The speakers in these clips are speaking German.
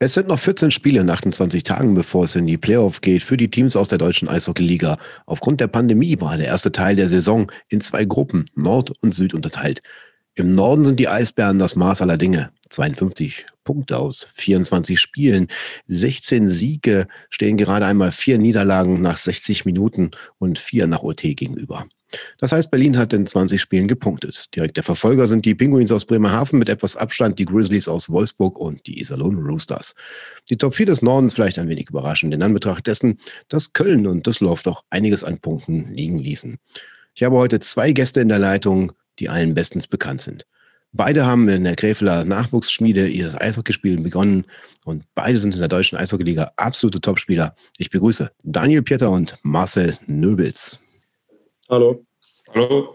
Es sind noch 14 Spiele in 28 Tagen, bevor es in die Playoff geht für die Teams aus der deutschen Eishockey-Liga. Aufgrund der Pandemie war der erste Teil der Saison in zwei Gruppen, Nord und Süd, unterteilt. Im Norden sind die Eisbären das Maß aller Dinge. 52 Punkte aus 24 Spielen. 16 Siege stehen gerade einmal vier Niederlagen nach 60 Minuten und vier nach OT gegenüber. Das heißt, Berlin hat in 20 Spielen gepunktet. Direkt der Verfolger sind die Pinguins aus Bremerhaven mit etwas Abstand, die Grizzlies aus Wolfsburg und die Iserlohn Roosters. Die Top 4 des Nordens vielleicht ein wenig überraschend, in Anbetracht dessen, dass Köln und Düsseldorf doch einiges an Punkten liegen ließen. Ich habe heute zwei Gäste in der Leitung, die allen bestens bekannt sind. Beide haben in der Gräfeler Nachwuchsschmiede ihr Eishockeyspielen begonnen und beide sind in der deutschen Eishockeyliga absolute Topspieler. Ich begrüße Daniel Pieter und Marcel Nöbels. Hallo. Hallo.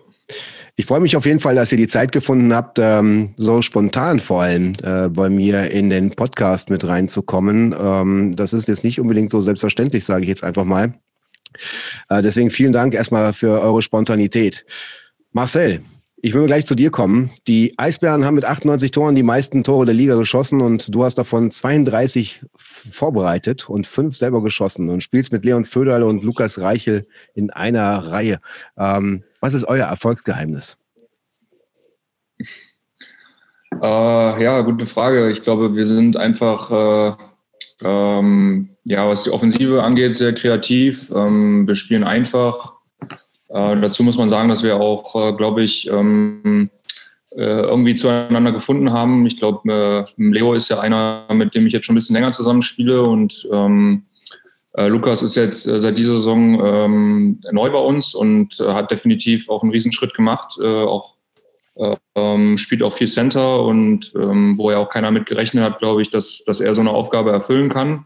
Ich freue mich auf jeden Fall, dass ihr die Zeit gefunden habt, ähm, so spontan vor allem äh, bei mir in den Podcast mit reinzukommen. Ähm, das ist jetzt nicht unbedingt so selbstverständlich, sage ich jetzt einfach mal. Äh, deswegen vielen Dank erstmal für eure Spontanität. Marcel, ich will gleich zu dir kommen. Die Eisbären haben mit 98 Toren die meisten Tore der Liga geschossen und du hast davon 32 vorbereitet und fünf selber geschossen und spielst mit Leon Föderl und Lukas Reichel in einer Reihe. Ähm, was ist euer Erfolgsgeheimnis? Äh, ja, gute Frage. Ich glaube, wir sind einfach, äh, ähm, ja, was die Offensive angeht, sehr kreativ. Ähm, wir spielen einfach äh, dazu muss man sagen, dass wir auch, äh, glaube ich, ähm, äh, irgendwie zueinander gefunden haben. Ich glaube, äh, Leo ist ja einer, mit dem ich jetzt schon ein bisschen länger zusammenspiele und ähm, äh, Lukas ist jetzt seit dieser Saison ähm, neu bei uns und hat definitiv auch einen Riesenschritt gemacht, auch ähm, spielt auch viel Center und ähm, wo ja auch keiner mit gerechnet hat, glaube ich, dass, dass er so eine Aufgabe erfüllen kann.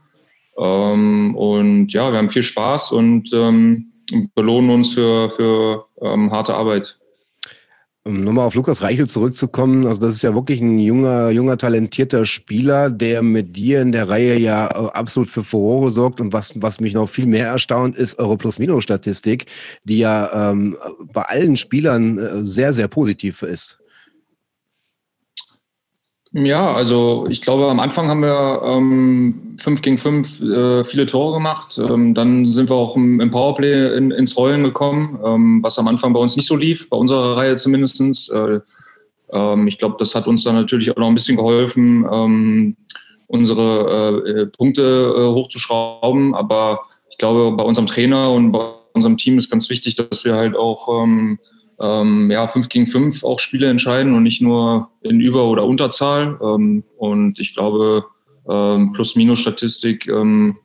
Ähm, und ja, wir haben viel Spaß und ähm, belohnen uns für, für ähm, harte Arbeit. Um nochmal auf Lukas Reichel zurückzukommen, also das ist ja wirklich ein junger, junger, talentierter Spieler, der mit dir in der Reihe ja äh, absolut für Furore sorgt. Und was, was mich noch viel mehr erstaunt, ist eure Plus-Minus-Statistik, die ja ähm, bei allen Spielern äh, sehr, sehr positiv ist. Ja, also ich glaube, am Anfang haben wir ähm, 5 gegen 5 äh, viele Tore gemacht. Ähm, dann sind wir auch im, im Powerplay in, ins Rollen gekommen, ähm, was am Anfang bei uns nicht so lief, bei unserer Reihe zumindest. Äh, ähm, ich glaube, das hat uns dann natürlich auch noch ein bisschen geholfen, ähm, unsere äh, Punkte äh, hochzuschrauben. Aber ich glaube, bei unserem Trainer und bei unserem Team ist ganz wichtig, dass wir halt auch ähm, ja, 5 gegen 5 auch Spiele entscheiden und nicht nur in Über- oder Unterzahl. Ähm, und ich glaube, ähm, Plus-Minus-Statistik, ähm,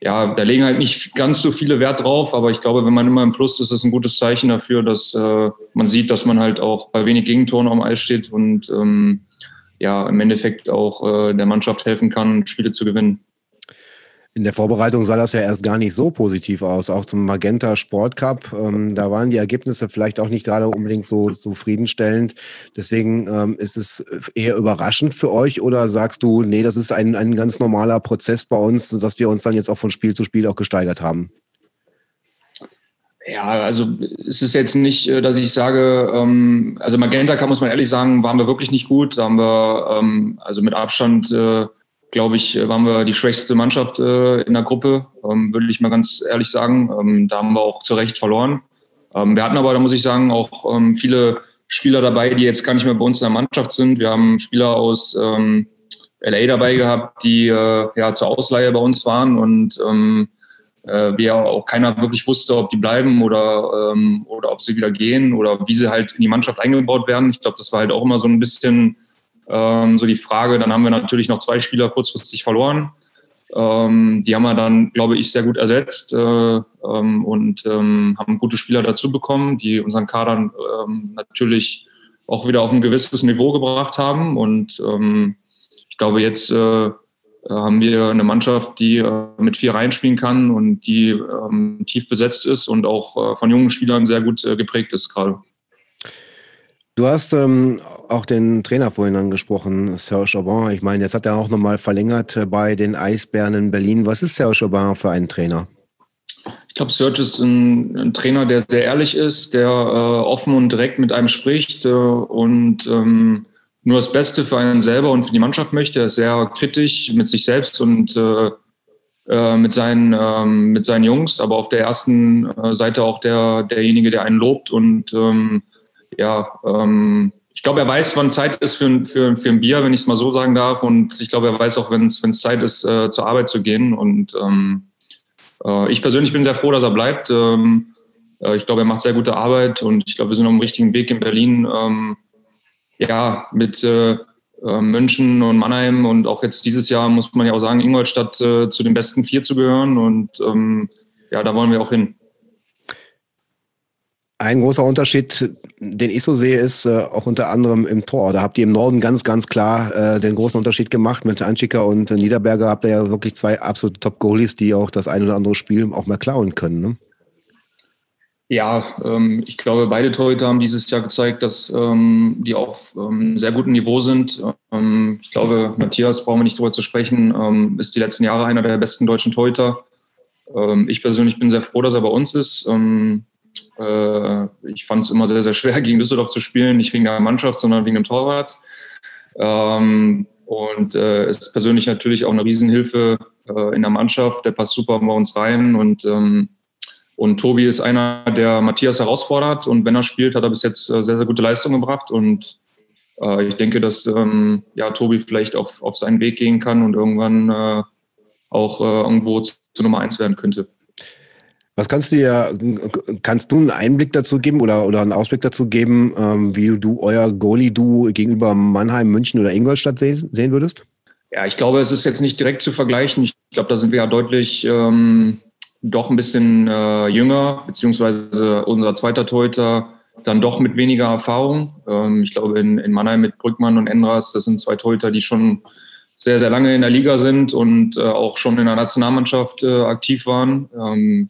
ja, da legen halt nicht ganz so viele Wert drauf, aber ich glaube, wenn man immer im Plus ist, ist das ein gutes Zeichen dafür, dass äh, man sieht, dass man halt auch bei wenig Gegentoren am Eis steht und ähm, ja, im Endeffekt auch äh, der Mannschaft helfen kann, Spiele zu gewinnen. In der Vorbereitung sah das ja erst gar nicht so positiv aus, auch zum Magenta Sport Cup. Ähm, da waren die Ergebnisse vielleicht auch nicht gerade unbedingt so zufriedenstellend. Deswegen ähm, ist es eher überraschend für euch oder sagst du, nee, das ist ein, ein ganz normaler Prozess bei uns, dass wir uns dann jetzt auch von Spiel zu Spiel auch gesteigert haben? Ja, also es ist jetzt nicht, äh, dass ich sage, ähm, also Magenta kann, muss man ehrlich sagen, waren wir wirklich nicht gut. Da haben wir ähm, also mit Abstand äh, glaube ich, waren wir die schwächste Mannschaft äh, in der Gruppe, ähm, würde ich mal ganz ehrlich sagen. Ähm, da haben wir auch zu Recht verloren. Ähm, wir hatten aber, da muss ich sagen, auch ähm, viele Spieler dabei, die jetzt gar nicht mehr bei uns in der Mannschaft sind. Wir haben Spieler aus ähm, LA dabei gehabt, die äh, ja zur Ausleihe bei uns waren und ähm, äh, wir auch keiner wirklich wusste, ob die bleiben oder, oder ob sie wieder gehen oder wie sie halt in die Mannschaft eingebaut werden. Ich glaube, das war halt auch immer so ein bisschen ähm, so die Frage, dann haben wir natürlich noch zwei Spieler kurzfristig verloren. Ähm, die haben wir dann, glaube ich, sehr gut ersetzt äh, ähm, und ähm, haben gute Spieler dazu bekommen, die unseren Kader ähm, natürlich auch wieder auf ein gewisses Niveau gebracht haben. Und ähm, ich glaube, jetzt äh, haben wir eine Mannschaft, die äh, mit vier reinspielen kann und die tief besetzt ist und auch äh, von jungen Spielern sehr gut äh, geprägt ist gerade. Du hast ähm, auch den Trainer vorhin angesprochen, Serge Aubin. Ich meine, jetzt hat er auch nochmal verlängert äh, bei den Eisbären in Berlin. Was ist Serge Aubin für ein Trainer? Ich glaube, Serge ist ein, ein, Trainer, der sehr ehrlich ist, der äh, offen und direkt mit einem spricht äh, und ähm, nur das Beste für einen selber und für die Mannschaft möchte. Er ist sehr kritisch mit sich selbst und äh, äh, mit, seinen, ähm, mit seinen Jungs, aber auf der ersten äh, Seite auch der, derjenige, der einen lobt. Und ähm, ja, ähm, ich glaube, er weiß, wann Zeit ist für, für, für ein Bier, wenn ich es mal so sagen darf. Und ich glaube, er weiß auch, wenn es Zeit ist, äh, zur Arbeit zu gehen. Und ähm, äh, ich persönlich bin sehr froh, dass er bleibt. Ähm, äh, ich glaube, er macht sehr gute Arbeit und ich glaube, wir sind auf dem richtigen Weg in Berlin. Ähm, ja, mit äh, äh, München und Mannheim und auch jetzt dieses Jahr muss man ja auch sagen, Ingolstadt äh, zu den besten vier zu gehören und ähm, ja, da wollen wir auch hin. Ein großer Unterschied, den ich so sehe, ist äh, auch unter anderem im Tor. Da habt ihr im Norden ganz, ganz klar äh, den großen Unterschied gemacht. Mit Anschicker und Niederberger habt ihr ja wirklich zwei absolute Top-Goalies, die auch das ein oder andere Spiel auch mal klauen können. Ne? Ja, ähm, ich glaube, beide Torhüter haben dieses Jahr gezeigt, dass ähm, die auf ähm, sehr gutem Niveau sind. Ähm, ich glaube, Matthias, brauchen wir nicht drüber zu sprechen, ähm, ist die letzten Jahre einer der besten deutschen Torhüter. Ähm, ich persönlich bin sehr froh, dass er bei uns ist. Äh, ich fand es immer sehr, sehr schwer, gegen Düsseldorf zu spielen, nicht wegen der Mannschaft, sondern wegen dem Torwart. und äh, ist persönlich natürlich auch eine Riesenhilfe äh, in der Mannschaft. Der passt super bei uns rein und und Tobi ist einer, der Matthias herausfordert. Und wenn er spielt, hat er bis jetzt sehr, sehr gute Leistungen gebracht. Und ich denke, dass ähm, ja, Tobi vielleicht auf, auf seinen Weg gehen kann und irgendwann auch irgendwo zur Nummer eins werden könnte. Was kannst du dir, kannst du einen Einblick dazu geben oder, oder einen Ausblick dazu geben, ähm, wie du euer Goalie-Duo gegenüber Mannheim, München oder Ingolstadt sehen, sehen würdest? Ja, ich glaube, es ist jetzt nicht direkt zu vergleichen. Ich glaube, da sind wir ja deutlich ähm, doch ein bisschen äh, jünger, beziehungsweise unser zweiter Torhüter dann doch mit weniger Erfahrung. Ähm, ich glaube, in, in Mannheim mit Brückmann und Endras, das sind zwei Torhüter, die schon sehr, sehr lange in der Liga sind und äh, auch schon in der Nationalmannschaft äh, aktiv waren. Ähm,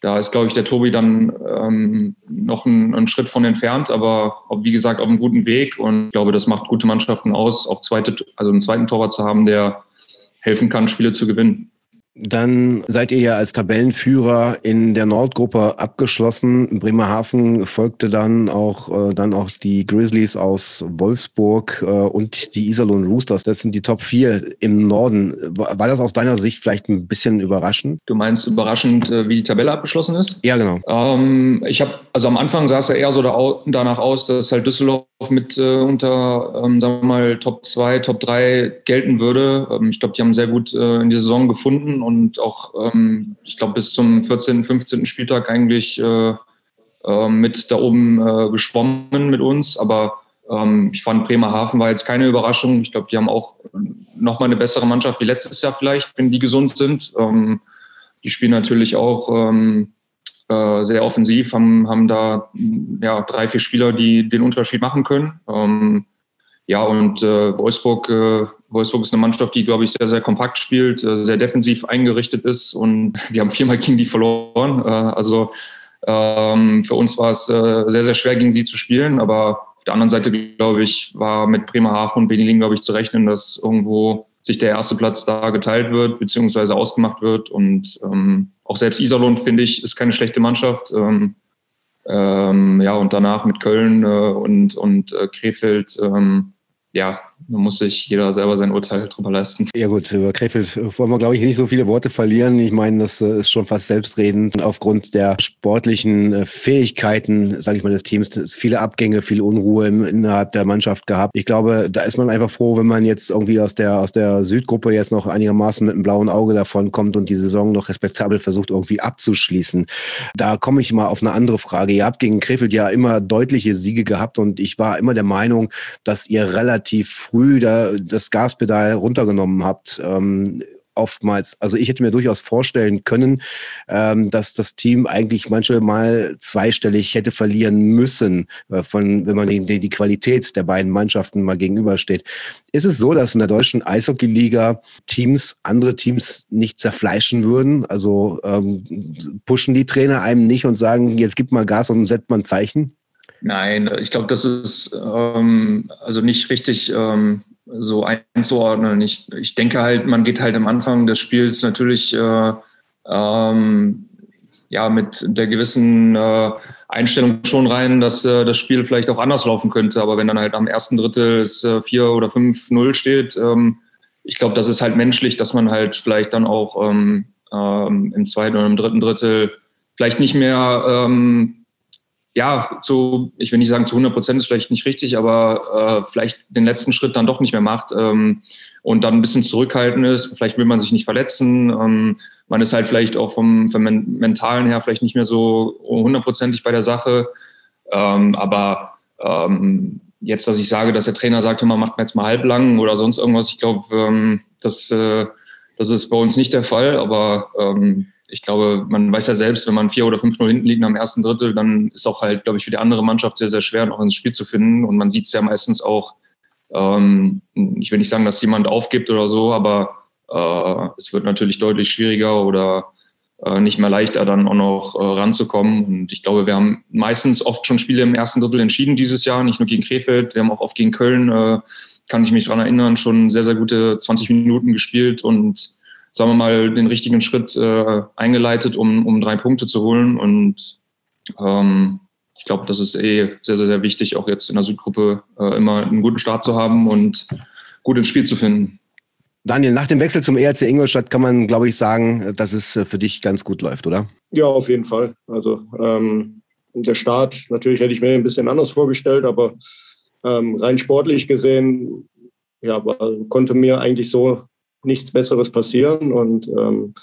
da ist, glaube ich, der Tobi dann ähm, noch einen, einen, Schritt von entfernt, aber wie gesagt auf einem guten Weg. Und ich glaube, das macht gute Mannschaften aus, auch zweite, also einen zweiten Torwart zu haben, der helfen kann, Spiele zu gewinnen. Dann seid ihr ja als Tabellenführer in der Nordgruppe abgeschlossen. Bremerhaven folgte dann auch, äh, dann auch die Grizzlies aus Wolfsburg äh, und die Iserlohn Roosters. Das sind die Top 4 im Norden. War das aus deiner Sicht vielleicht ein bisschen überraschend? Du meinst überraschend, äh, wie die Tabelle abgeschlossen ist? Ja, genau. Ähm, ich habe, also am Anfang sah es ja eher so da, danach aus, dass halt Düsseldorf mit äh, unter, ähm, sagen wir mal, Top 2, Top 3 gelten würde. Ähm, ich glaube, die haben sehr gut äh, in die Saison gefunden und auch, ähm, ich glaube, bis zum 14., 15. Spieltag eigentlich äh, äh, mit da oben äh, geschwommen mit uns. Aber ähm, ich fand Bremerhaven war jetzt keine Überraschung. Ich glaube, die haben auch nochmal eine bessere Mannschaft wie letztes Jahr vielleicht, wenn die gesund sind. Ähm, die spielen natürlich auch ähm, äh, sehr offensiv, haben, haben da ja, drei, vier Spieler, die den Unterschied machen können. Ähm, ja, und äh, Wolfsburg, äh, Wolfsburg ist eine Mannschaft, die, glaube ich, sehr, sehr kompakt spielt, äh, sehr defensiv eingerichtet ist und wir haben viermal gegen die verloren. Äh, also ähm, für uns war es äh, sehr, sehr schwer, gegen sie zu spielen, aber auf der anderen Seite, glaube ich, war mit Bremerhaven und Benilin, glaube ich, zu rechnen, dass irgendwo sich der erste Platz da geteilt wird, beziehungsweise ausgemacht wird. Und ähm, auch selbst Iserlohn, finde ich, ist keine schlechte Mannschaft. Ähm, ähm, ja, und danach mit Köln äh, und, und Krefeld ähm, ja, da muss sich jeder selber sein Urteil drüber leisten. Ja gut, über Krefeld wollen wir, glaube ich, nicht so viele Worte verlieren. Ich meine, das äh, ist schon fast selbstredend. Aufgrund der sportlichen äh, Fähigkeiten, sage ich mal, des Teams, viele Abgänge, viel Unruhe innerhalb der Mannschaft gehabt. Ich glaube, da ist man einfach froh, wenn man jetzt irgendwie aus der, aus der Südgruppe jetzt noch einigermaßen mit einem blauen Auge davon kommt und die Saison noch respektabel versucht, irgendwie abzuschließen. Da komme ich mal auf eine andere Frage. Ihr habt gegen Krefeld ja immer deutliche Siege gehabt und ich war immer der Meinung, dass ihr relativ früh da das Gaspedal runtergenommen habt. Ähm, oftmals, also ich hätte mir durchaus vorstellen können, ähm, dass das Team eigentlich manchmal mal zweistellig hätte verlieren müssen, äh, von, wenn man die, die Qualität der beiden Mannschaften mal gegenübersteht. Ist es so, dass in der deutschen Eishockey-Liga Teams andere Teams nicht zerfleischen würden? Also ähm, pushen die Trainer einem nicht und sagen, jetzt gib mal Gas und setzt mal ein Zeichen? Nein, ich glaube, das ist ähm, also nicht richtig ähm, so einzuordnen. Ich, ich denke halt, man geht halt am Anfang des Spiels natürlich äh, ähm, ja mit der gewissen äh, Einstellung schon rein, dass äh, das Spiel vielleicht auch anders laufen könnte. Aber wenn dann halt am ersten Drittel es äh, 4 oder 5-0 steht, ähm, ich glaube, das ist halt menschlich, dass man halt vielleicht dann auch ähm, ähm, im zweiten oder im dritten Drittel vielleicht nicht mehr, ähm, ja, zu, ich will nicht sagen zu 100 Prozent ist vielleicht nicht richtig, aber äh, vielleicht den letzten Schritt dann doch nicht mehr macht ähm, und dann ein bisschen zurückhaltend ist. Vielleicht will man sich nicht verletzen. Ähm, man ist halt vielleicht auch vom, vom Mentalen her vielleicht nicht mehr so hundertprozentig bei der Sache. Ähm, aber ähm, jetzt, dass ich sage, dass der Trainer sagt, man macht jetzt mal halblang oder sonst irgendwas, ich glaube, ähm, das, äh, das ist bei uns nicht der Fall. Aber ähm, ich glaube, man weiß ja selbst, wenn man vier oder fünf nur hinten liegt am ersten Drittel, dann ist auch halt, glaube ich, für die andere Mannschaft sehr, sehr schwer, noch ins Spiel zu finden. Und man sieht es ja meistens auch, ähm, ich will nicht sagen, dass jemand aufgibt oder so, aber äh, es wird natürlich deutlich schwieriger oder äh, nicht mehr leichter, dann auch noch äh, ranzukommen. Und ich glaube, wir haben meistens oft schon Spiele im ersten Drittel entschieden dieses Jahr, nicht nur gegen Krefeld, wir haben auch oft gegen Köln, äh, kann ich mich daran erinnern, schon sehr, sehr gute 20 Minuten gespielt und sagen wir mal, den richtigen Schritt äh, eingeleitet, um, um drei Punkte zu holen. Und ähm, ich glaube, das ist eh sehr, sehr, sehr wichtig, auch jetzt in der Südgruppe äh, immer einen guten Start zu haben und gut ins Spiel zu finden. Daniel, nach dem Wechsel zum ERC Ingolstadt kann man, glaube ich, sagen, dass es äh, für dich ganz gut läuft, oder? Ja, auf jeden Fall. Also ähm, der Start, natürlich hätte ich mir ein bisschen anders vorgestellt, aber ähm, rein sportlich gesehen, ja, konnte mir eigentlich so nichts Besseres passieren. Und ähm,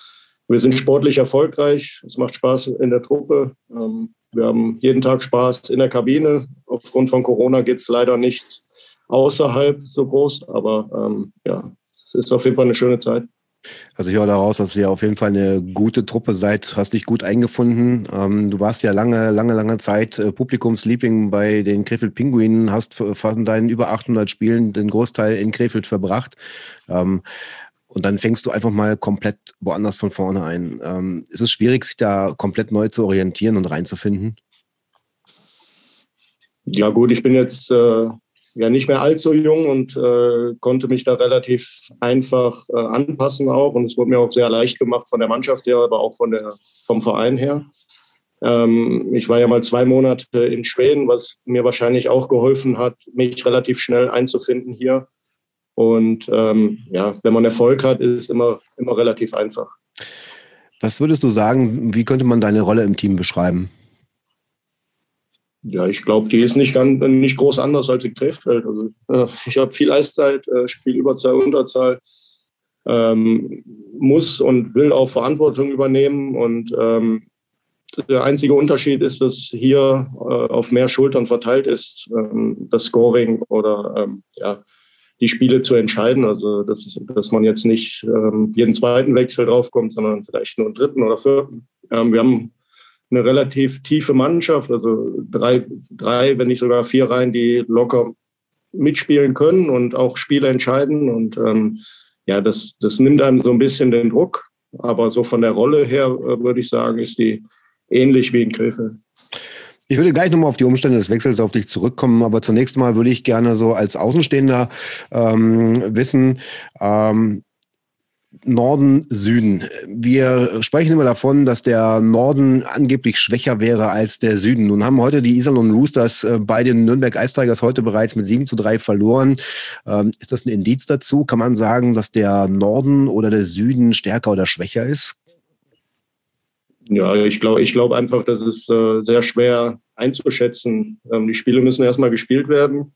wir sind sportlich erfolgreich. Es macht Spaß in der Truppe. Ähm, wir haben jeden Tag Spaß in der Kabine. Aufgrund von Corona geht es leider nicht außerhalb so groß, aber ähm, ja, ist auf jeden Fall eine schöne Zeit. Also ich höre daraus, dass ihr auf jeden Fall eine gute Truppe seid, hast dich gut eingefunden. Ähm, du warst ja lange, lange, lange Zeit äh, Publikumsliebling bei den Krefeld Pinguinen, hast von deinen über 800 Spielen den Großteil in Krefeld verbracht. Und dann fängst du einfach mal komplett woanders von vorne ein. Ähm, ist es schwierig, sich da komplett neu zu orientieren und reinzufinden? Ja gut, ich bin jetzt äh, ja nicht mehr allzu jung und äh, konnte mich da relativ einfach äh, anpassen auch. Und es wurde mir auch sehr leicht gemacht von der Mannschaft her, aber auch von der, vom Verein her. Ähm, ich war ja mal zwei Monate in Schweden, was mir wahrscheinlich auch geholfen hat, mich relativ schnell einzufinden hier. Und ähm, ja, wenn man Erfolg hat, ist es immer, immer relativ einfach. Was würdest du sagen, wie könnte man deine Rolle im Team beschreiben? Ja, ich glaube, die ist nicht, ganz, nicht groß anders als in Krefeld. Also, äh, ich habe viel Eiszeit, äh, spiele Überzahl, Unterzahl, ähm, muss und will auch Verantwortung übernehmen. Und ähm, der einzige Unterschied ist, dass hier äh, auf mehr Schultern verteilt ist, ähm, das Scoring oder ähm, ja, die Spiele zu entscheiden. Also, dass, dass man jetzt nicht ähm, jeden zweiten Wechsel draufkommt, sondern vielleicht nur einen dritten oder vierten. Ähm, wir haben eine relativ tiefe Mannschaft, also drei, drei, wenn nicht sogar vier Reihen, die locker mitspielen können und auch Spiele entscheiden. Und ähm, ja, das, das nimmt einem so ein bisschen den Druck. Aber so von der Rolle her äh, würde ich sagen, ist die ähnlich wie in Krefeld. Ich würde gleich nochmal auf die Umstände des Wechsels auf dich zurückkommen, aber zunächst mal würde ich gerne so als Außenstehender ähm, wissen, ähm, Norden, Süden. Wir sprechen immer davon, dass der Norden angeblich schwächer wäre als der Süden. Nun haben heute die Iserlohn Roosters äh, bei den Nürnberg Eistreigers heute bereits mit 7 zu 3 verloren. Ähm, ist das ein Indiz dazu? Kann man sagen, dass der Norden oder der Süden stärker oder schwächer ist? Ja, ich glaube ich glaub einfach, das ist äh, sehr schwer einzuschätzen. Ähm, die Spiele müssen erstmal gespielt werden.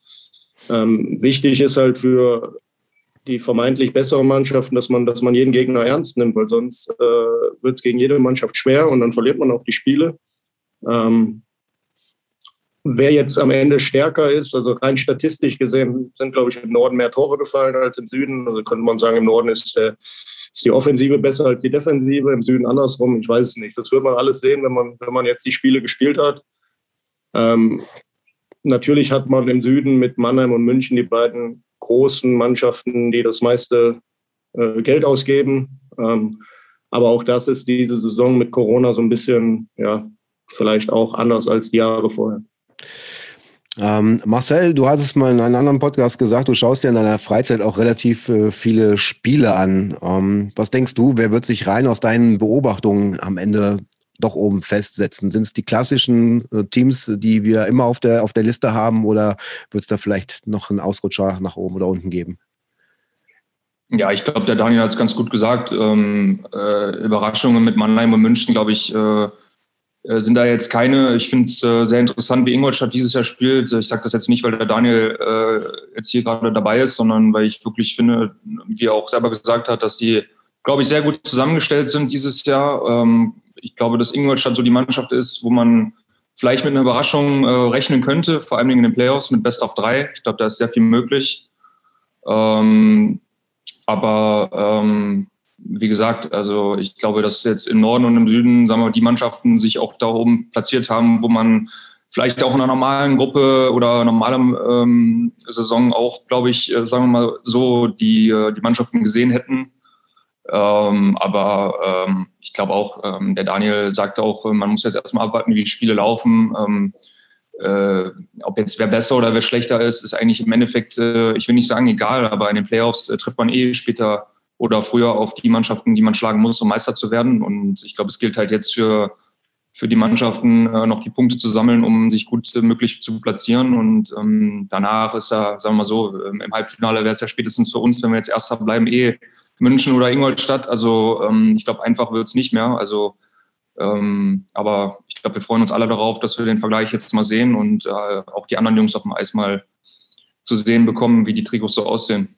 Ähm, wichtig ist halt für die vermeintlich besseren Mannschaften, dass man, dass man jeden Gegner ernst nimmt, weil sonst äh, wird es gegen jede Mannschaft schwer und dann verliert man auch die Spiele. Ähm, wer jetzt am Ende stärker ist, also rein statistisch gesehen, sind, glaube ich, im Norden mehr Tore gefallen als im Süden. Also könnte man sagen, im Norden ist, der, ist die Offensive besser als die Defensive, im Süden andersrum. Ich weiß es nicht. Das wird man alles sehen, wenn man, wenn man jetzt die Spiele gespielt hat. Ähm, natürlich hat man im Süden mit Mannheim und München die beiden großen Mannschaften, die das meiste äh, Geld ausgeben. Ähm, aber auch das ist diese Saison mit Corona so ein bisschen, ja, vielleicht auch anders als die Jahre vorher. Ähm, Marcel, du hast es mal in einem anderen Podcast gesagt, du schaust dir in deiner Freizeit auch relativ äh, viele Spiele an. Ähm, was denkst du, wer wird sich rein aus deinen Beobachtungen am Ende doch oben festsetzen? Sind es die klassischen äh, Teams, die wir immer auf der, auf der Liste haben oder wird es da vielleicht noch einen Ausrutscher nach oben oder unten geben? Ja, ich glaube, der Daniel hat es ganz gut gesagt. Ähm, äh, Überraschungen mit Mannheim und München, glaube ich, äh, sind da jetzt keine. Ich finde es äh, sehr interessant, wie Ingolstadt dieses Jahr spielt. Ich sage das jetzt nicht, weil der Daniel äh, jetzt hier gerade dabei ist, sondern weil ich wirklich finde, wie er auch selber gesagt hat, dass die, glaube ich, sehr gut zusammengestellt sind dieses Jahr. Ähm, ich glaube, dass Ingolstadt so die Mannschaft ist, wo man vielleicht mit einer Überraschung äh, rechnen könnte, vor allem in den Playoffs mit Best of drei. Ich glaube, da ist sehr viel möglich. Ähm, aber ähm, wie gesagt, also ich glaube, dass jetzt im Norden und im Süden, sagen wir, die Mannschaften sich auch da oben platziert haben, wo man vielleicht auch in einer normalen Gruppe oder normalen ähm, Saison auch, glaube ich, äh, sagen wir mal so, die, äh, die Mannschaften gesehen hätten. Ähm, aber ähm, ich glaube auch, ähm, der Daniel sagt auch, äh, man muss jetzt erstmal abwarten, wie die Spiele laufen. Ähm, äh, ob jetzt wer besser oder wer schlechter ist, ist eigentlich im Endeffekt, äh, ich will nicht sagen egal, aber in den Playoffs äh, trifft man eh später oder früher auf die Mannschaften, die man schlagen muss, um Meister zu werden. Und ich glaube, es gilt halt jetzt für, für die Mannschaften äh, noch die Punkte zu sammeln, um sich gut äh, möglich zu platzieren. Und ähm, danach ist ja, sagen wir mal so, ähm, im Halbfinale wäre es ja spätestens für uns, wenn wir jetzt Erster bleiben, eh München oder Ingolstadt. Also ähm, ich glaube, einfach wird es nicht mehr. Also ähm, aber ich glaube, wir freuen uns alle darauf, dass wir den Vergleich jetzt mal sehen und äh, auch die anderen Jungs auf dem Eis mal zu sehen bekommen, wie die Trikots so aussehen.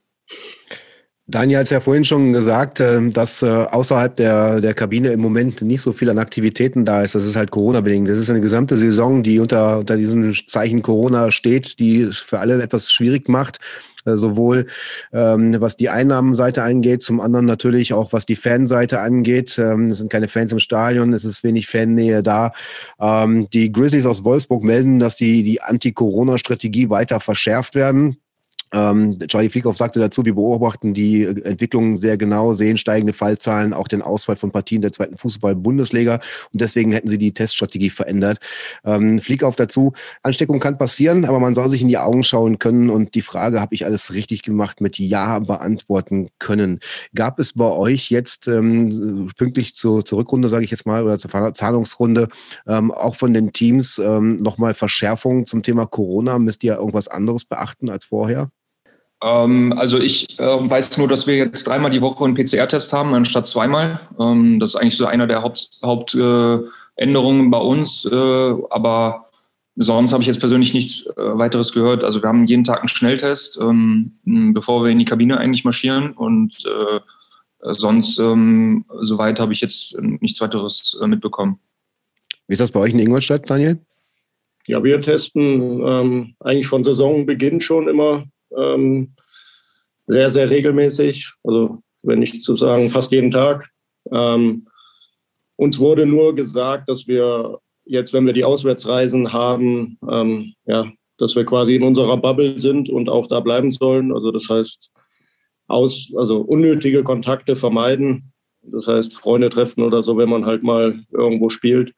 Daniel hat ja vorhin schon gesagt, ähm, dass äh, außerhalb der, der Kabine im Moment nicht so viel an Aktivitäten da ist. Das ist halt Corona-bedingt. Das ist eine gesamte Saison, die unter, unter diesem Zeichen Corona steht, die es für alle etwas schwierig macht. Äh, sowohl ähm, was die Einnahmenseite angeht, zum anderen natürlich auch was die Fanseite angeht. Ähm, es sind keine Fans im Stadion, es ist wenig Fannähe da. Ähm, die Grizzlies aus Wolfsburg melden, dass sie die Anti-Corona-Strategie weiter verschärft werden. Ähm, Charlie Flickhoff sagte dazu, wir beobachten die äh, Entwicklung sehr genau, sehen steigende Fallzahlen, auch den Ausfall von Partien der zweiten Fußball-Bundesliga und deswegen hätten sie die Teststrategie verändert. Ähm, Flickhoff dazu, Ansteckung kann passieren, aber man soll sich in die Augen schauen können und die Frage, habe ich alles richtig gemacht, mit Ja beantworten können. Gab es bei euch jetzt ähm, pünktlich zur, zur Rückrunde, sage ich jetzt mal, oder zur Zahlungsrunde, ähm, auch von den Teams ähm, nochmal Verschärfungen zum Thema Corona? Müsst ihr irgendwas anderes beachten als vorher? Ähm, also ich äh, weiß nur, dass wir jetzt dreimal die Woche einen PCR-Test haben, anstatt zweimal. Ähm, das ist eigentlich so einer der Hauptänderungen Haupt, äh, bei uns. Äh, aber sonst habe ich jetzt persönlich nichts äh, weiteres gehört. Also wir haben jeden Tag einen Schnelltest, ähm, bevor wir in die Kabine eigentlich marschieren. Und äh, sonst, ähm, soweit habe ich jetzt nichts weiteres äh, mitbekommen. Wie ist das bei euch in Ingolstadt, Daniel? Ja, wir testen ähm, eigentlich von Saisonbeginn schon immer ähm, sehr, sehr regelmäßig. Also, wenn nicht zu sagen, fast jeden Tag. Ähm, uns wurde nur gesagt, dass wir jetzt, wenn wir die Auswärtsreisen haben, ähm, ja, dass wir quasi in unserer Bubble sind und auch da bleiben sollen. Also das heißt, aus, also unnötige Kontakte vermeiden. Das heißt, Freunde treffen oder so, wenn man halt mal irgendwo spielt.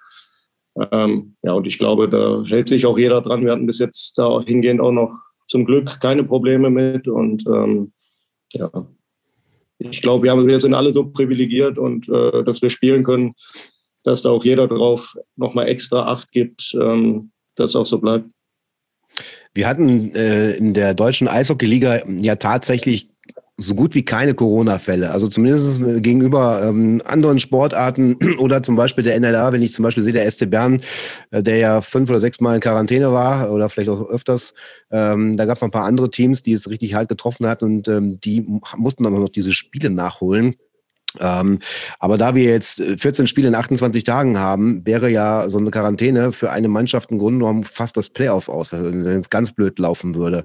Ähm, ja, und ich glaube, da hält sich auch jeder dran. Wir hatten bis jetzt da hingehend auch noch zum Glück keine Probleme mit. Und ähm, ja, ich glaube, wir, wir sind alle so privilegiert und äh, dass wir spielen können, dass da auch jeder drauf nochmal extra Acht gibt, ähm, dass auch so bleibt. Wir hatten äh, in der deutschen Eishockey-Liga ja tatsächlich so gut wie keine Corona-Fälle. Also zumindest äh, gegenüber ähm, anderen Sportarten oder zum Beispiel der NLA, wenn ich zum Beispiel sehe, der SC Bern, äh, der ja fünf oder sechs Mal in Quarantäne war oder vielleicht auch öfters, ähm, da gab es noch ein paar andere Teams, die es richtig hart getroffen hat und ähm, die mussten dann noch diese Spiele nachholen. Ähm, aber da wir jetzt 14 äh, Spiele in 28 Tagen haben, wäre ja so eine Quarantäne für eine Mannschaft im Grunde genommen fast das Playoff aus, wenn es ganz blöd laufen würde.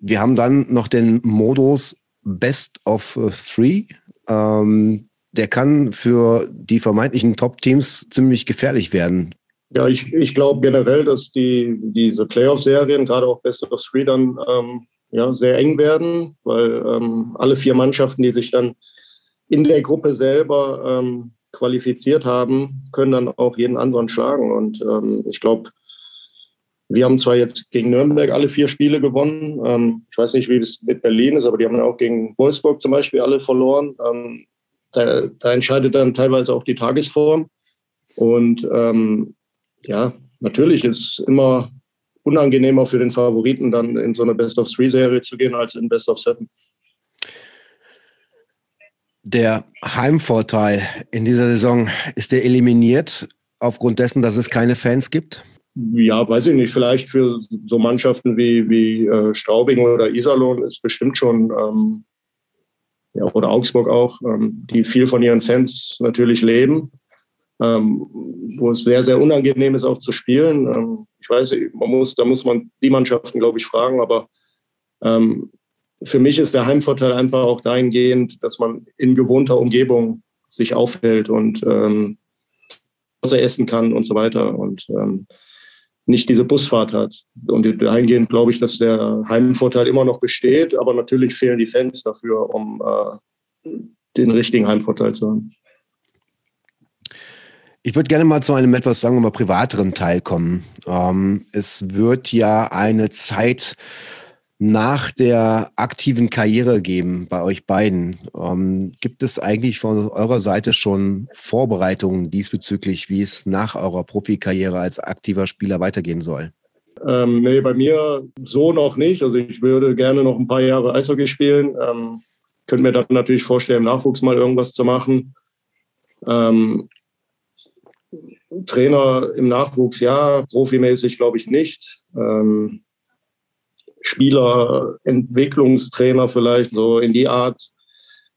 Wir haben dann noch den Modus Best of Three. Ähm, der kann für die vermeintlichen Top-Teams ziemlich gefährlich werden. Ja, ich, ich glaube generell, dass die, diese Playoff-Serien, gerade auch Best of Three, dann ähm, ja, sehr eng werden, weil ähm, alle vier Mannschaften, die sich dann in der Gruppe selber ähm, qualifiziert haben, können dann auch jeden anderen schlagen. Und ähm, ich glaube, wir haben zwar jetzt gegen Nürnberg alle vier Spiele gewonnen. Ähm, ich weiß nicht, wie es mit Berlin ist, aber die haben auch gegen Wolfsburg zum Beispiel alle verloren. Ähm, da, da, entscheidet dann teilweise auch die Tagesform. Und ähm, ja, natürlich ist immer unangenehmer für den Favoriten, dann in so eine Best-of-Three-Serie zu gehen, als in Best-of-Seven. Der Heimvorteil in dieser Saison, ist der eliminiert aufgrund dessen, dass es keine Fans gibt? Ja, weiß ich nicht. Vielleicht für so Mannschaften wie, wie äh, Straubing oder Iserlohn ist bestimmt schon, ähm, ja, oder Augsburg auch, ähm, die viel von ihren Fans natürlich leben, ähm, wo es sehr, sehr unangenehm ist auch zu spielen. Ähm, ich weiß, man muss, da muss man die Mannschaften, glaube ich, fragen, aber ähm, für mich ist der Heimvorteil einfach auch dahingehend, dass man in gewohnter Umgebung sich aufhält und ähm, essen kann und so weiter. Und ähm, nicht diese Busfahrt hat. Und dahingehend glaube ich, dass der Heimvorteil immer noch besteht, aber natürlich fehlen die Fans dafür, um äh, den richtigen Heimvorteil zu haben. Ich würde gerne mal zu einem etwas, sagen wir mal, privateren Teil kommen. Ähm, es wird ja eine Zeit nach der aktiven Karriere geben bei euch beiden. Ähm, gibt es eigentlich von eurer Seite schon Vorbereitungen diesbezüglich, wie es nach eurer Profikarriere als aktiver Spieler weitergehen soll? Ähm, nee, bei mir so noch nicht. Also ich würde gerne noch ein paar Jahre Eishockey spielen. Ähm, könnte mir dann natürlich vorstellen, im Nachwuchs mal irgendwas zu machen. Ähm, Trainer im Nachwuchs ja, profimäßig glaube ich nicht. Ähm, Spielerentwicklungstrainer vielleicht, so in die Art,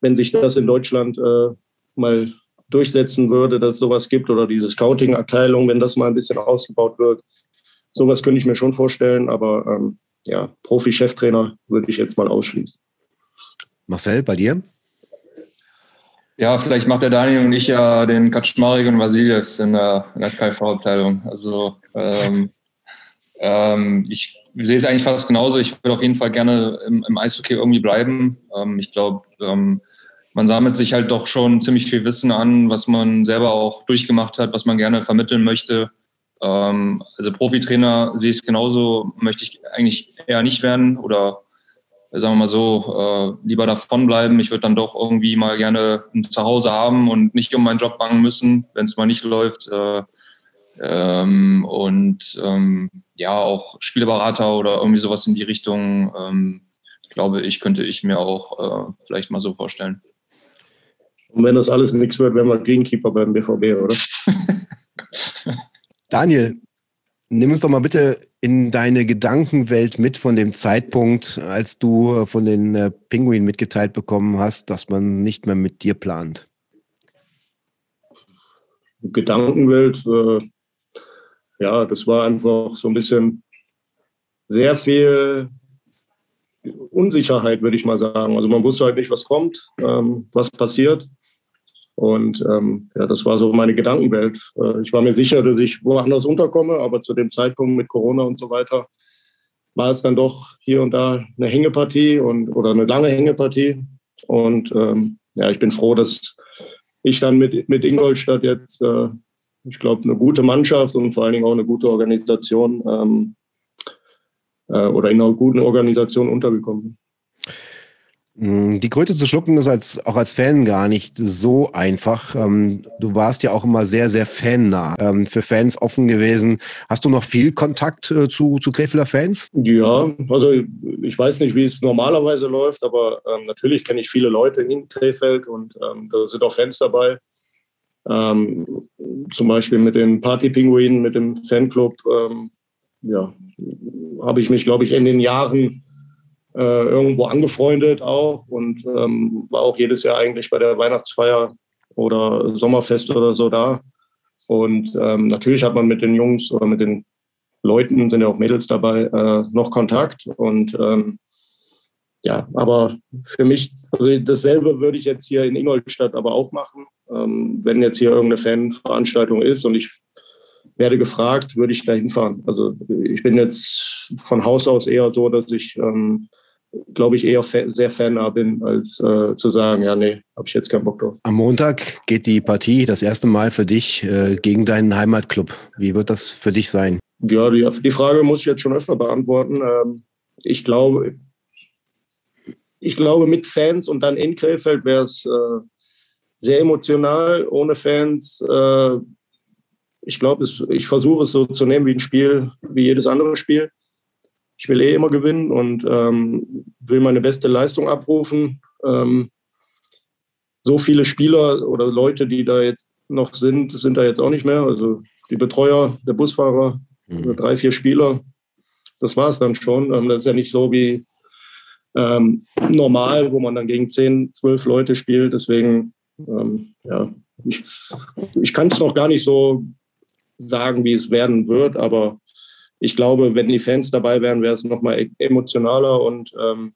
wenn sich das in Deutschland äh, mal durchsetzen würde, dass es sowas gibt oder diese Scouting-Abteilung, wenn das mal ein bisschen ausgebaut wird. Sowas könnte ich mir schon vorstellen, aber ähm, ja, Profi-Cheftrainer würde ich jetzt mal ausschließen. Marcel, bei dir? Ja, vielleicht macht der Daniel und ich ja den Kaczmarek und Vasilis in der, in der KV-Abteilung. Also ähm, ähm, ich sehe es eigentlich fast genauso. Ich würde auf jeden Fall gerne im, im Eishockey irgendwie bleiben. Ähm, ich glaube, ähm, man sammelt sich halt doch schon ziemlich viel Wissen an, was man selber auch durchgemacht hat, was man gerne vermitteln möchte. Ähm, also Profitrainer sehe ich es genauso, möchte ich eigentlich eher nicht werden oder sagen wir mal so, äh, lieber davon bleiben. Ich würde dann doch irgendwie mal gerne ein Zuhause haben und nicht um meinen Job bangen müssen, wenn es mal nicht läuft. Äh, ähm, und ähm, ja, auch Spielberater oder irgendwie sowas in die Richtung, ähm, glaube ich, könnte ich mir auch äh, vielleicht mal so vorstellen. Und wenn das alles nichts wird, wären wir Greenkeeper beim BVB, oder? Daniel, nimm uns doch mal bitte in deine Gedankenwelt mit von dem Zeitpunkt, als du von den äh, Pinguinen mitgeteilt bekommen hast, dass man nicht mehr mit dir plant. Gedankenwelt, äh, ja, das war einfach so ein bisschen sehr viel Unsicherheit, würde ich mal sagen. Also man wusste halt nicht, was kommt, ähm, was passiert. Und ähm, ja, das war so meine Gedankenwelt. Äh, ich war mir sicher, dass ich woanders unterkomme, aber zu dem Zeitpunkt mit Corona und so weiter war es dann doch hier und da eine Hängepartie und oder eine lange Hängepartie. Und ähm, ja, ich bin froh, dass ich dann mit, mit Ingolstadt jetzt äh, ich glaube, eine gute Mannschaft und vor allen Dingen auch eine gute Organisation ähm, äh, oder in einer guten Organisation untergekommen. Mm, die Kröte zu schlucken ist als, auch als Fan gar nicht so einfach. Ähm, du warst ja auch immer sehr, sehr fannah, ähm, für Fans offen gewesen. Hast du noch viel Kontakt äh, zu, zu Krefelder Fans? Ja, also ich weiß nicht, wie es normalerweise läuft, aber ähm, natürlich kenne ich viele Leute in Krefeld und ähm, da sind auch Fans dabei. Ähm, zum Beispiel mit den Partypinguinen, mit dem Fanclub, ähm, ja, habe ich mich, glaube ich, in den Jahren äh, irgendwo angefreundet auch und ähm, war auch jedes Jahr eigentlich bei der Weihnachtsfeier oder Sommerfest oder so da. Und ähm, natürlich hat man mit den Jungs oder mit den Leuten, sind ja auch Mädels dabei, äh, noch Kontakt. Und ähm, ja, aber für mich, also dasselbe würde ich jetzt hier in Ingolstadt aber auch machen. Ähm, wenn jetzt hier irgendeine Fanveranstaltung ist und ich werde gefragt, würde ich da hinfahren. Also ich bin jetzt von Haus aus eher so, dass ich, ähm, glaube ich, eher fa sehr fannah bin, als äh, zu sagen, ja, nee, habe ich jetzt keinen Bock drauf. Am Montag geht die Partie das erste Mal für dich äh, gegen deinen Heimatclub. Wie wird das für dich sein? Ja, die, die Frage muss ich jetzt schon öfter beantworten. Ähm, ich glaube, ich glaube, mit Fans und dann in Krefeld wäre es äh, sehr emotional. Ohne Fans äh, ich glaube, ich versuche es so zu nehmen wie ein Spiel, wie jedes andere Spiel. Ich will eh immer gewinnen und ähm, will meine beste Leistung abrufen. Ähm, so viele Spieler oder Leute, die da jetzt noch sind, sind da jetzt auch nicht mehr. Also die Betreuer, der Busfahrer, mhm. drei, vier Spieler, das war es dann schon. Ähm, das ist ja nicht so wie ähm, normal, wo man dann gegen zehn, zwölf Leute spielt. Deswegen, ähm, ja, ich, ich kann es noch gar nicht so sagen, wie es werden wird, aber ich glaube, wenn die Fans dabei wären, wäre es nochmal e-, emotionaler und ähm,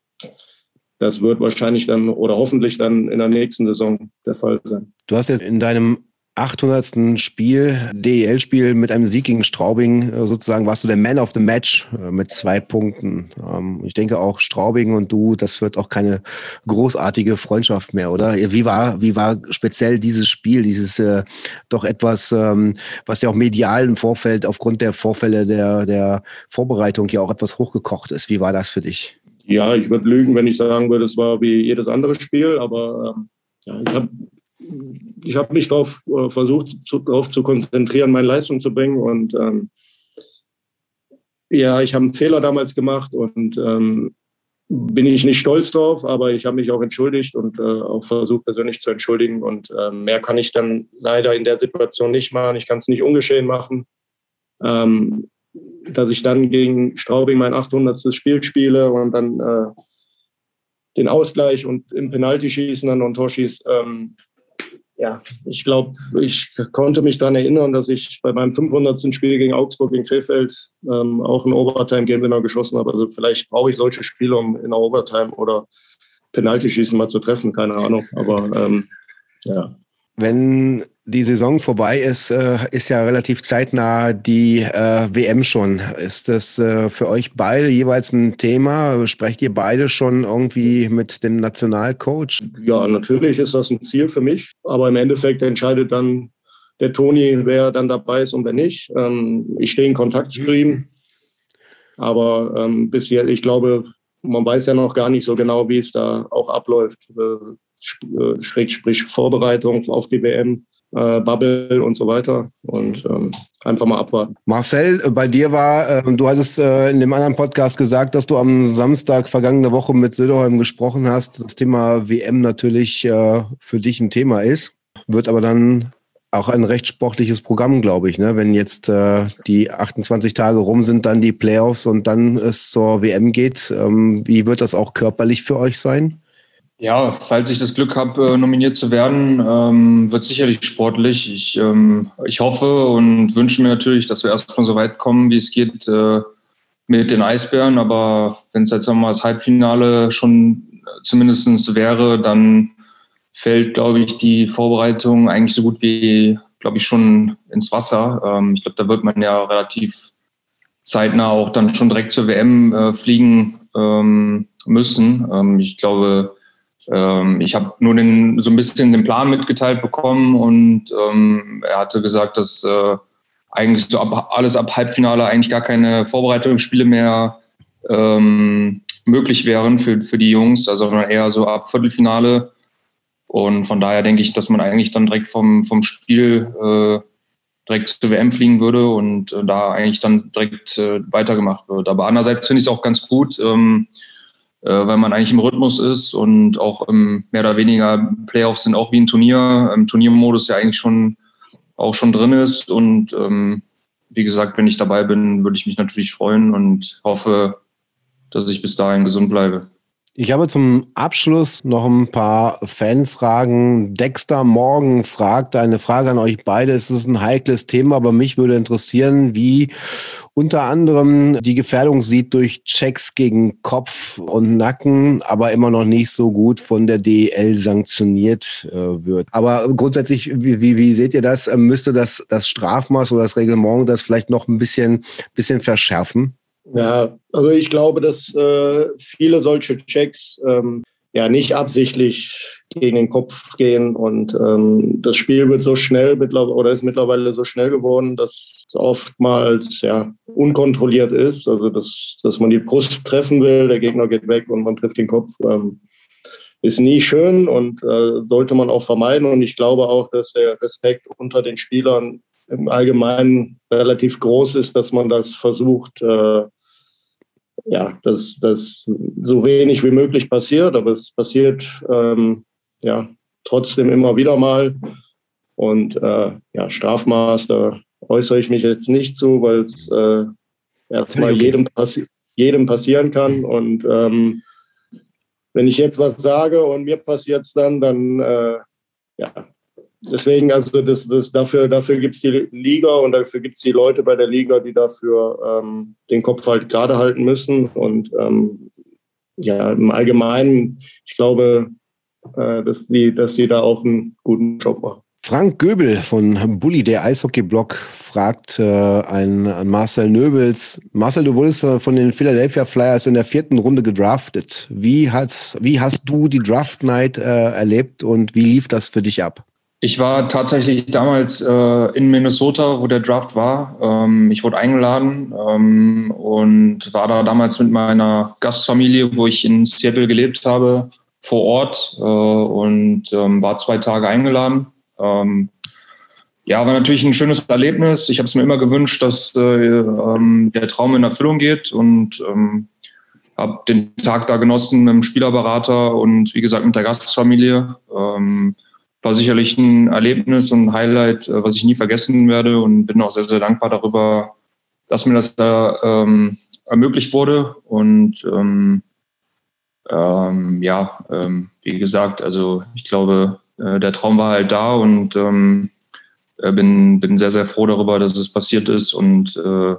das wird wahrscheinlich dann oder hoffentlich dann in der nächsten Saison der Fall sein. Du hast jetzt in deinem 800. Spiel, DEL-Spiel mit einem Sieg gegen Straubing, äh, sozusagen warst du der Man of the Match äh, mit zwei Punkten. Ähm, ich denke auch Straubing und du, das wird auch keine großartige Freundschaft mehr, oder? Wie war, wie war speziell dieses Spiel, dieses äh, doch etwas, ähm, was ja auch medial im Vorfeld aufgrund der Vorfälle der, der Vorbereitung ja auch etwas hochgekocht ist. Wie war das für dich? Ja, ich würde lügen, wenn ich sagen würde, es war wie jedes andere Spiel, aber ähm, ja, ich habe ich habe mich darauf äh, versucht, zu, darauf zu konzentrieren, meine Leistung zu bringen. Und ähm, ja, ich habe einen Fehler damals gemacht und ähm, bin ich nicht stolz drauf, aber ich habe mich auch entschuldigt und äh, auch versucht, persönlich zu entschuldigen. Und äh, mehr kann ich dann leider in der Situation nicht machen. Ich kann es nicht ungeschehen machen. Ähm, dass ich dann gegen Straubing mein 800. Spiel spiele und dann äh, den Ausgleich und im Penalty-Schießen dann und Tor schießt, ähm, ja, ich glaube, ich konnte mich daran erinnern, dass ich bei meinem 500. Spiel gegen Augsburg in Krefeld ähm, auch einen Overtime-Game-Winner geschossen habe. Also vielleicht brauche ich solche Spiele, um in der Overtime oder Penalty-Schießen mal zu treffen, keine Ahnung. Aber ähm, ja. Wenn die Saison vorbei ist, äh, ist ja relativ zeitnah die äh, WM schon. Ist das äh, für euch beide jeweils ein Thema? Sprecht ihr beide schon irgendwie mit dem Nationalcoach? Ja, natürlich ist das ein Ziel für mich, aber im Endeffekt entscheidet dann der Toni, wer dann dabei ist und wer nicht. Ähm, ich stehe in Kontakt zu ihm, aber ähm, bis jetzt, ich glaube, man weiß ja noch gar nicht so genau, wie es da auch abläuft. Äh, Schrägstrich Vorbereitung auf die WM äh, Bubble und so weiter. Und ähm, einfach mal abwarten. Marcel, äh, bei dir war, äh, du hattest äh, in dem anderen Podcast gesagt, dass du am Samstag vergangene Woche mit Söderholm gesprochen hast. Das Thema WM natürlich äh, für dich ein Thema ist. Wird aber dann auch ein recht sportliches Programm, glaube ich. Ne? Wenn jetzt äh, die 28 Tage rum sind, dann die Playoffs und dann es zur WM geht. Ähm, wie wird das auch körperlich für euch sein? Ja, falls ich das Glück habe, äh, nominiert zu werden, ähm, wird sicherlich sportlich. Ich, ähm, ich hoffe und wünsche mir natürlich, dass wir erstmal so weit kommen, wie es geht äh, mit den Eisbären. Aber wenn es jetzt nochmal das Halbfinale schon zumindest wäre, dann fällt, glaube ich, die Vorbereitung eigentlich so gut wie, glaube ich, schon ins Wasser. Ähm, ich glaube, da wird man ja relativ zeitnah auch dann schon direkt zur WM äh, fliegen ähm, müssen. Ähm, ich glaube, ähm, ich habe nur den, so ein bisschen den Plan mitgeteilt bekommen und ähm, er hatte gesagt, dass äh, eigentlich so ab, alles ab Halbfinale eigentlich gar keine Vorbereitungsspiele mehr ähm, möglich wären für, für die Jungs, also eher so ab Viertelfinale. Und von daher denke ich, dass man eigentlich dann direkt vom, vom Spiel äh, direkt zur WM fliegen würde und äh, da eigentlich dann direkt äh, weitergemacht wird. Aber andererseits finde ich es auch ganz gut. Ähm, äh, weil man eigentlich im Rhythmus ist und auch im mehr oder weniger Playoffs sind auch wie ein Turnier, im Turniermodus ja eigentlich schon auch schon drin ist. Und ähm, wie gesagt, wenn ich dabei bin, würde ich mich natürlich freuen und hoffe, dass ich bis dahin gesund bleibe. Ich habe zum Abschluss noch ein paar Fanfragen. Dexter Morgan fragt eine Frage an euch beide. Es ist ein heikles Thema, aber mich würde interessieren, wie unter anderem die Gefährdung sieht durch Checks gegen Kopf und Nacken, aber immer noch nicht so gut von der DEL sanktioniert äh, wird. Aber grundsätzlich, wie, wie, wie seht ihr das? Müsste das, das Strafmaß oder das Reglement das vielleicht noch ein bisschen, bisschen verschärfen? Ja, also ich glaube, dass äh, viele solche Checks ähm, ja nicht absichtlich gegen den Kopf gehen und ähm, das Spiel wird so schnell oder ist mittlerweile so schnell geworden, dass es oftmals ja unkontrolliert ist, also dass, dass man die Brust treffen will, der Gegner geht weg und man trifft den Kopf. Ähm, ist nie schön und äh, sollte man auch vermeiden. Und ich glaube auch, dass der Respekt unter den Spielern im Allgemeinen relativ groß ist, dass man das versucht, äh, ja, dass das so wenig wie möglich passiert, aber es passiert ähm, ja trotzdem immer wieder mal. Und äh, ja, Strafmaß, da äußere ich mich jetzt nicht zu, weil es äh, erstmal jedem, passi jedem passieren kann. Und ähm, wenn ich jetzt was sage und mir passiert es dann, dann äh, ja, deswegen, also das, das, dafür, dafür gibt es die Liga und dafür gibt es die Leute bei der Liga, die dafür ähm, den Kopf halt gerade halten müssen. Und ähm, ja, im Allgemeinen, ich glaube, äh, dass, die, dass die da auch einen guten Job machen. Frank Göbel von Bully, der Eishockey-Blog, fragt äh, ein, an Marcel Nöbels. Marcel, du wurdest äh, von den Philadelphia Flyers in der vierten Runde gedraftet. Wie, hast, wie hast du die Draft Night äh, erlebt und wie lief das für dich ab? Ich war tatsächlich damals äh, in Minnesota, wo der Draft war. Ähm, ich wurde eingeladen ähm, und war da damals mit meiner Gastfamilie, wo ich in Seattle gelebt habe, vor Ort äh, und ähm, war zwei Tage eingeladen ähm, ja, war natürlich ein schönes Erlebnis. Ich habe es mir immer gewünscht, dass äh, ähm, der Traum in Erfüllung geht und ähm, habe den Tag da genossen mit dem Spielerberater und wie gesagt mit der Gastfamilie. Ähm, war sicherlich ein Erlebnis und ein Highlight, äh, was ich nie vergessen werde und bin auch sehr, sehr dankbar darüber, dass mir das da ähm, ermöglicht wurde. Und ähm, ähm, ja, ähm, wie gesagt, also ich glaube, äh, der Traum war halt da und ähm, äh, bin, bin sehr, sehr froh darüber, dass es passiert ist. Und äh,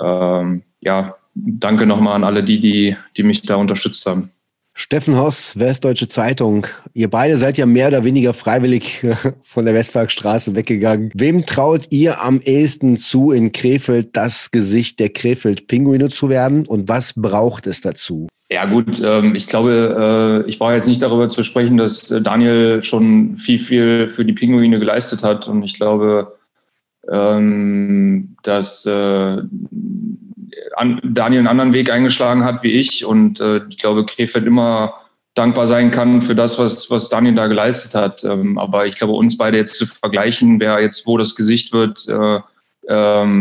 ähm, ja, danke nochmal an alle die, die, die mich da unterstützt haben. Steffen Hoss, Westdeutsche Zeitung. Ihr beide seid ja mehr oder weniger freiwillig von der Westparkstraße weggegangen. Wem traut ihr am ehesten zu, in Krefeld das Gesicht der Krefeld-Pinguine zu werden? Und was braucht es dazu? Ja gut, ähm, ich glaube, äh, ich brauche jetzt nicht darüber zu sprechen, dass äh, Daniel schon viel, viel für die Pinguine geleistet hat. Und ich glaube, ähm, dass äh, Daniel einen anderen Weg eingeschlagen hat wie ich. Und ich glaube, Krefeld immer dankbar sein kann für das, was, was Daniel da geleistet hat. Ähm, aber ich glaube, uns beide jetzt zu vergleichen, wer jetzt wo das Gesicht wird,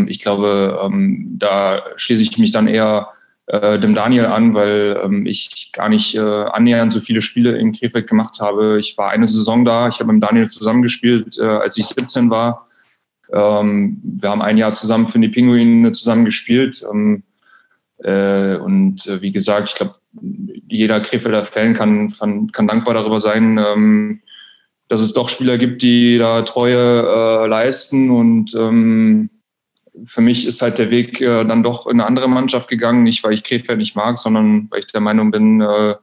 ich glaube, da schließe ich mich dann eher äh, dem Daniel an, weil ähm, ich gar nicht äh, annähernd so viele Spiele in Krefeld gemacht habe. Ich war eine Saison da, ich habe mit Daniel zusammengespielt, äh, als ich 17 war. Ähm, wir haben ein Jahr zusammen für die Pinguine zusammen gespielt. Ähm, äh, und äh, wie gesagt, ich glaube, jeder Krefelder Fan kann, kann, kann dankbar darüber sein, ähm, dass es doch Spieler gibt, die da Treue äh, leisten und ähm, für mich ist halt der Weg äh, dann doch in eine andere Mannschaft gegangen, nicht weil ich Krefeld nicht mag, sondern weil ich der Meinung bin, äh,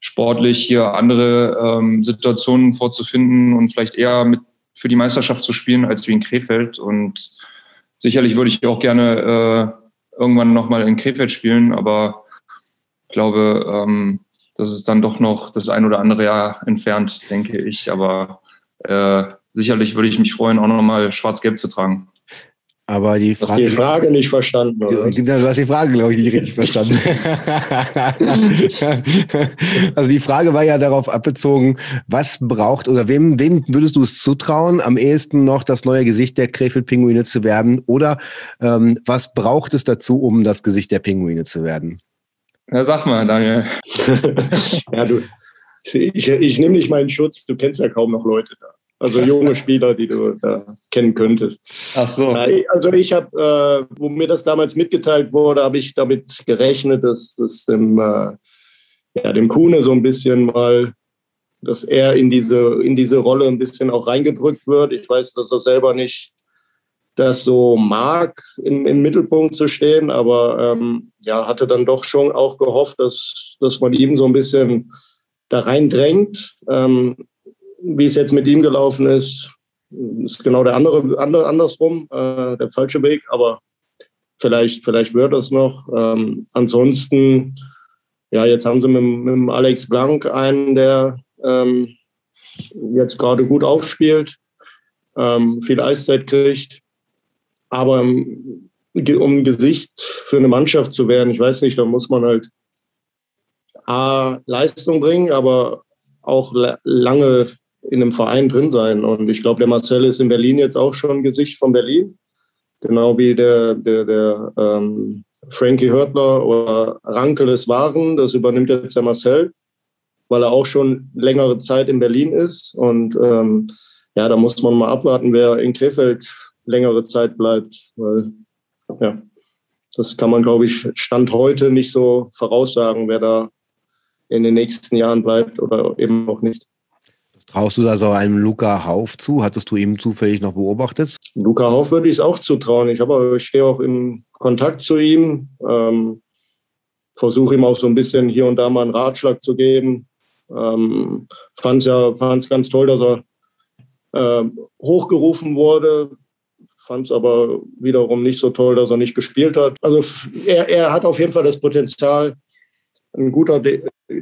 sportlich hier andere ähm, Situationen vorzufinden und vielleicht eher mit für die Meisterschaft zu spielen als wie in Krefeld. Und sicherlich würde ich auch gerne äh, irgendwann nochmal in Krefeld spielen, aber ich glaube, ähm, das ist dann doch noch das ein oder andere Jahr entfernt, denke ich. Aber äh, sicherlich würde ich mich freuen, auch nochmal schwarz-gelb zu tragen. Aber die Frage. Du hast die Frage nicht verstanden, oder? Du hast die Frage, glaube ich, nicht richtig verstanden. also die Frage war ja darauf abbezogen, was braucht oder wem, wem würdest du es zutrauen, am ehesten noch das neue Gesicht der Krefeld-Pinguine zu werden? Oder ähm, was braucht es dazu, um das Gesicht der Pinguine zu werden? Na, sag mal, Daniel. ja, du, ich, ich nehme nicht meinen Schutz, du kennst ja kaum noch Leute da. Also junge Spieler, die du da kennen könntest. Ach so. Also ich habe, äh, wo mir das damals mitgeteilt wurde, habe ich damit gerechnet, dass das dem, äh, ja, dem Kuhne so ein bisschen mal, dass er in diese, in diese Rolle ein bisschen auch reingedrückt wird. Ich weiß, dass er selber nicht das so mag, im, im Mittelpunkt zu stehen, aber ähm, ja, hatte dann doch schon auch gehofft, dass, dass man ihm so ein bisschen da reindrängt. Ähm, wie es jetzt mit ihm gelaufen ist, ist genau der andere, andere andersrum, äh, der falsche Weg, aber vielleicht, vielleicht wird es noch. Ähm, ansonsten, ja, jetzt haben sie mit, mit Alex Blank einen, der ähm, jetzt gerade gut aufspielt, ähm, viel Eiszeit kriegt, aber um Gesicht für eine Mannschaft zu werden, ich weiß nicht, da muss man halt A, Leistung bringen, aber auch lange in einem Verein drin sein. Und ich glaube, der Marcel ist in Berlin jetzt auch schon Gesicht von Berlin. Genau wie der, der, der ähm, Frankie Hörtler oder Rankel es waren. Das übernimmt jetzt der Marcel, weil er auch schon längere Zeit in Berlin ist. Und ähm, ja, da muss man mal abwarten, wer in Krefeld längere Zeit bleibt. Weil, ja, das kann man, glaube ich, Stand heute nicht so voraussagen, wer da in den nächsten Jahren bleibt oder eben auch nicht. Traust du da so einem Luca Hauf zu? Hattest du ihn zufällig noch beobachtet? Luca Hauf würde ich es auch zutrauen. Ich, habe, ich stehe auch in Kontakt zu ihm, ähm, versuche ihm auch so ein bisschen hier und da mal einen Ratschlag zu geben. Ähm, Fand es ja fand's ganz toll, dass er äh, hochgerufen wurde. Fand es aber wiederum nicht so toll, dass er nicht gespielt hat. Also er, er hat auf jeden Fall das Potenzial, ein guter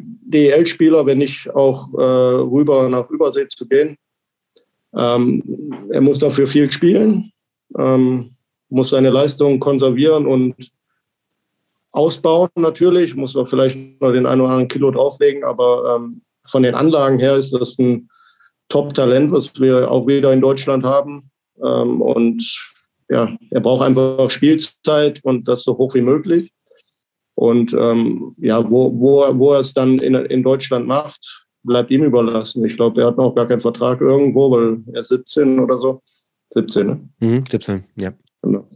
DEL-Spieler, wenn nicht auch äh, rüber nach Übersee zu gehen. Ähm, er muss dafür viel spielen, ähm, muss seine Leistung konservieren und ausbauen natürlich, muss auch vielleicht noch den einen oder anderen Kilo drauflegen, aber ähm, von den Anlagen her ist das ein Top-Talent, was wir auch wieder in Deutschland haben. Ähm, und ja, er braucht einfach Spielzeit und das so hoch wie möglich. Und ähm, ja, wo, wo, wo er es dann in, in Deutschland macht, bleibt ihm überlassen. Ich glaube, er hat noch gar keinen Vertrag irgendwo, weil er ist 17 oder so. 17, ne? Mhm, 17, ja. Genau.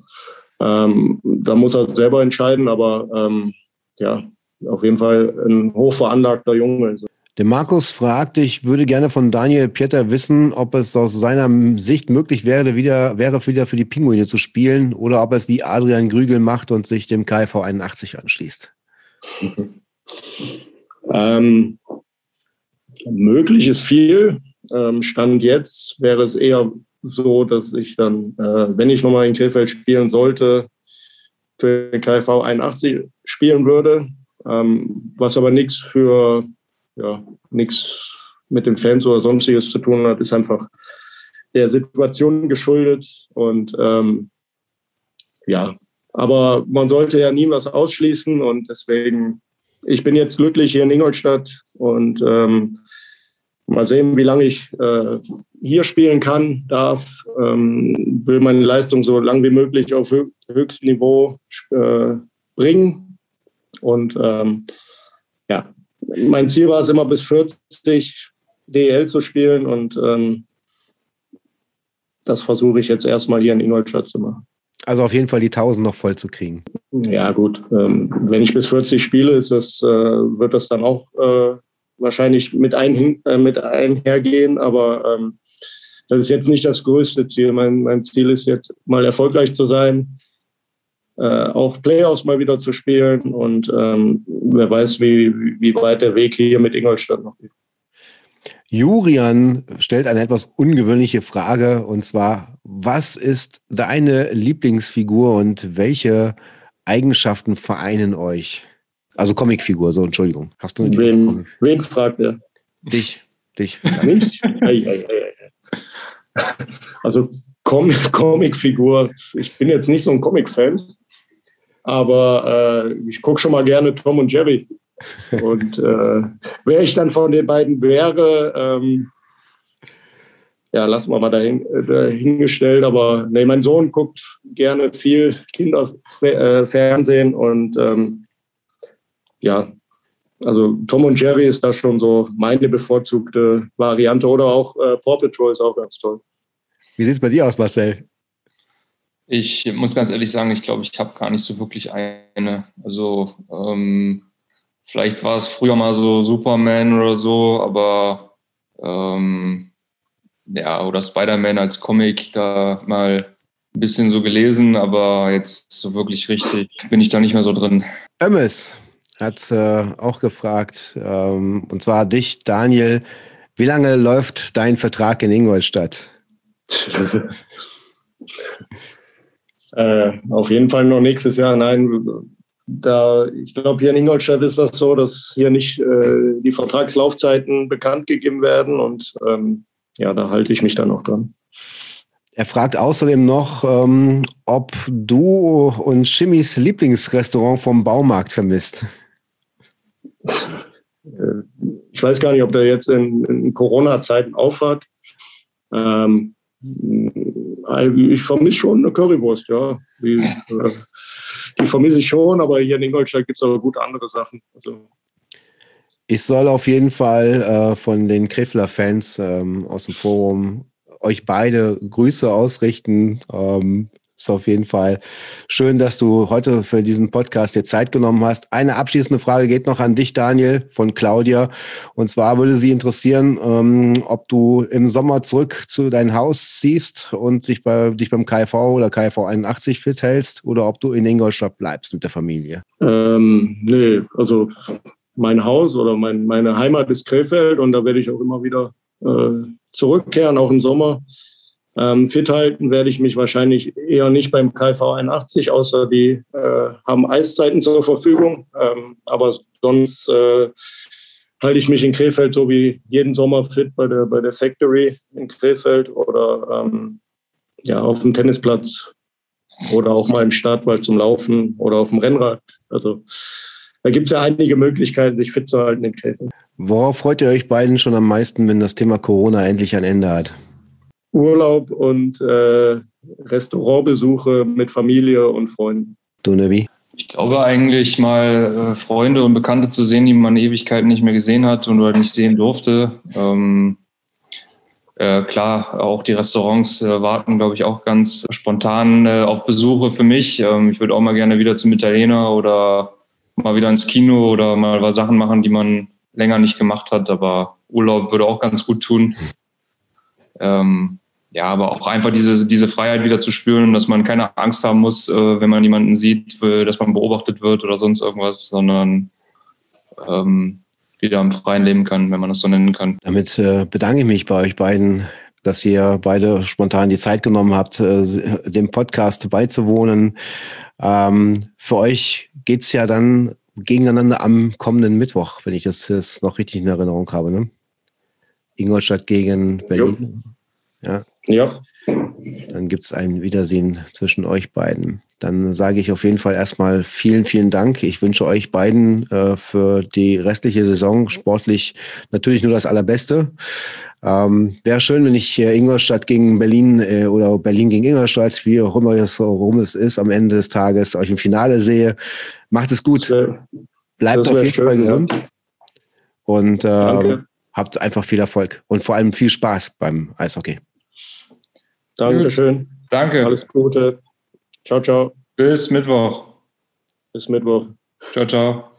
Ähm, da muss er selber entscheiden, aber ähm, ja, auf jeden Fall ein hochveranlagter Junge. Der Markus fragt, ich würde gerne von Daniel Pieter wissen, ob es aus seiner Sicht möglich wäre, wieder, wäre wieder für die Pinguine zu spielen oder ob er es wie Adrian Grügel macht und sich dem KV 81 anschließt. ähm, möglich ist viel. Ähm, Stand jetzt wäre es eher so, dass ich dann, äh, wenn ich nochmal in Krefeld spielen sollte, für den KV 81 spielen würde. Ähm, was aber nichts für ja, nichts mit den Fans oder sonstiges zu tun hat, ist einfach der Situation geschuldet. Und ähm, ja, aber man sollte ja nie was ausschließen und deswegen, ich bin jetzt glücklich hier in Ingolstadt und ähm, mal sehen, wie lange ich äh, hier spielen kann, darf, ähm, will meine Leistung so lang wie möglich auf höchstem Niveau äh, bringen und ähm, ja, mein Ziel war es immer bis 40 DL zu spielen und ähm, das versuche ich jetzt erstmal hier in Ingolstadt zu machen. Also auf jeden Fall die 1000 noch voll zu kriegen. Ja gut, ähm, wenn ich bis 40 spiele, ist das, äh, wird das dann auch äh, wahrscheinlich mit, ein, äh, mit einhergehen, aber ähm, das ist jetzt nicht das größte Ziel. Mein, mein Ziel ist jetzt mal erfolgreich zu sein, äh, auch Playoffs mal wieder zu spielen. Und ähm, wer weiß, wie, wie weit der Weg hier mit Ingolstadt noch geht. Jurian stellt eine etwas ungewöhnliche Frage und zwar, was ist deine Lieblingsfigur und welche Eigenschaften vereinen euch? Also Comicfigur, so Entschuldigung. Hast du eine wen, wen fragt er? Dich. Dich. Mich? also Com Comicfigur, ich bin jetzt nicht so ein Comic-Fan, aber äh, ich gucke schon mal gerne Tom und Jerry. Und äh, wer ich dann von den beiden wäre, ähm, ja, lassen wir mal dahin, äh, dahingestellt. Aber nee, mein Sohn guckt gerne viel Kinderfernsehen und ähm, ja, also Tom und Jerry ist da schon so meine bevorzugte Variante oder auch äh, Paw Patrol ist auch ganz toll. Wie sieht es bei dir aus, Marcel? Ich muss ganz ehrlich sagen, ich glaube, ich habe gar nicht so wirklich eine. Also ähm, vielleicht war es früher mal so Superman oder so, aber ähm, ja, oder Spider-Man als Comic da mal ein bisschen so gelesen, aber jetzt so wirklich richtig bin ich da nicht mehr so drin. Ömmes hat äh, auch gefragt, ähm, und zwar dich, Daniel, wie lange läuft dein Vertrag in Ingolstadt? Äh, auf jeden Fall noch nächstes Jahr. Nein, da, ich glaube, hier in Ingolstadt ist das so, dass hier nicht äh, die Vertragslaufzeiten bekannt gegeben werden und ähm, ja, da halte ich mich dann noch dran. Er fragt außerdem noch, ähm, ob du und Chimmys Lieblingsrestaurant vom Baumarkt vermisst. Äh, ich weiß gar nicht, ob der jetzt in, in Corona-Zeiten aufhat. Ähm, ich vermisse schon eine Currywurst, ja. Die, äh, die vermisse ich schon, aber hier in Ingolstadt gibt es aber gut andere Sachen. Also, ich soll auf jeden Fall äh, von den Krefler-Fans ähm, aus dem Forum euch beide Grüße ausrichten. Ähm, ist auf jeden Fall schön, dass du heute für diesen Podcast dir Zeit genommen hast. Eine abschließende Frage geht noch an dich, Daniel, von Claudia. Und zwar würde sie interessieren, ähm, ob du im Sommer zurück zu dein Haus ziehst und sich bei, dich beim KV oder KV 81 fit hältst oder ob du in Ingolstadt bleibst mit der Familie. Ähm, nee, also mein Haus oder mein, meine Heimat ist Krefeld und da werde ich auch immer wieder äh, zurückkehren, auch im Sommer. Ähm, fit halten werde ich mich wahrscheinlich eher nicht beim KV 81, außer die äh, haben Eiszeiten zur Verfügung. Ähm, aber sonst äh, halte ich mich in Krefeld so wie jeden Sommer fit bei der, bei der Factory in Krefeld oder ähm, ja, auf dem Tennisplatz oder auch mal im Stadtwald zum Laufen oder auf dem Rennrad. Also da gibt es ja einige Möglichkeiten, sich fit zu halten in Krefeld. Worauf freut ihr euch beiden schon am meisten, wenn das Thema Corona endlich ein Ende hat? Urlaub und äh, Restaurantbesuche mit Familie und Freunden. Du, Nabi? Ich glaube eigentlich mal äh, Freunde und Bekannte zu sehen, die man Ewigkeiten nicht mehr gesehen hat und oder nicht sehen durfte. Ähm, äh, klar, auch die Restaurants äh, warten, glaube ich, auch ganz spontan äh, auf Besuche für mich. Ähm, ich würde auch mal gerne wieder zum Italiener oder mal wieder ins Kino oder mal was Sachen machen, die man länger nicht gemacht hat. Aber Urlaub würde auch ganz gut tun. Ähm, ja, aber auch einfach diese, diese Freiheit wieder zu spüren, dass man keine Angst haben muss, äh, wenn man jemanden sieht, dass man beobachtet wird oder sonst irgendwas, sondern ähm, wieder im freien Leben kann, wenn man das so nennen kann. Damit äh, bedanke ich mich bei euch beiden, dass ihr beide spontan die Zeit genommen habt, äh, dem Podcast beizuwohnen. Ähm, für euch geht es ja dann gegeneinander am kommenden Mittwoch, wenn ich das jetzt noch richtig in Erinnerung habe. Ne? Ingolstadt gegen Berlin. Ja. Ja. Dann gibt es ein Wiedersehen zwischen euch beiden. Dann sage ich auf jeden Fall erstmal vielen, vielen Dank. Ich wünsche euch beiden äh, für die restliche Saison sportlich natürlich nur das Allerbeste. Ähm, Wäre schön, wenn ich äh, Ingolstadt gegen Berlin äh, oder Berlin gegen Ingolstadt, wie auch immer es, es ist, am Ende des Tages euch im Finale sehe. Macht es gut. Bleibt auf jeden schön, Fall gesund. Ja. Und äh, habt einfach viel Erfolg und vor allem viel Spaß beim Eishockey. Dankeschön. Danke. Alles Gute. Ciao, ciao. Bis Mittwoch. Bis Mittwoch. Ciao, ciao.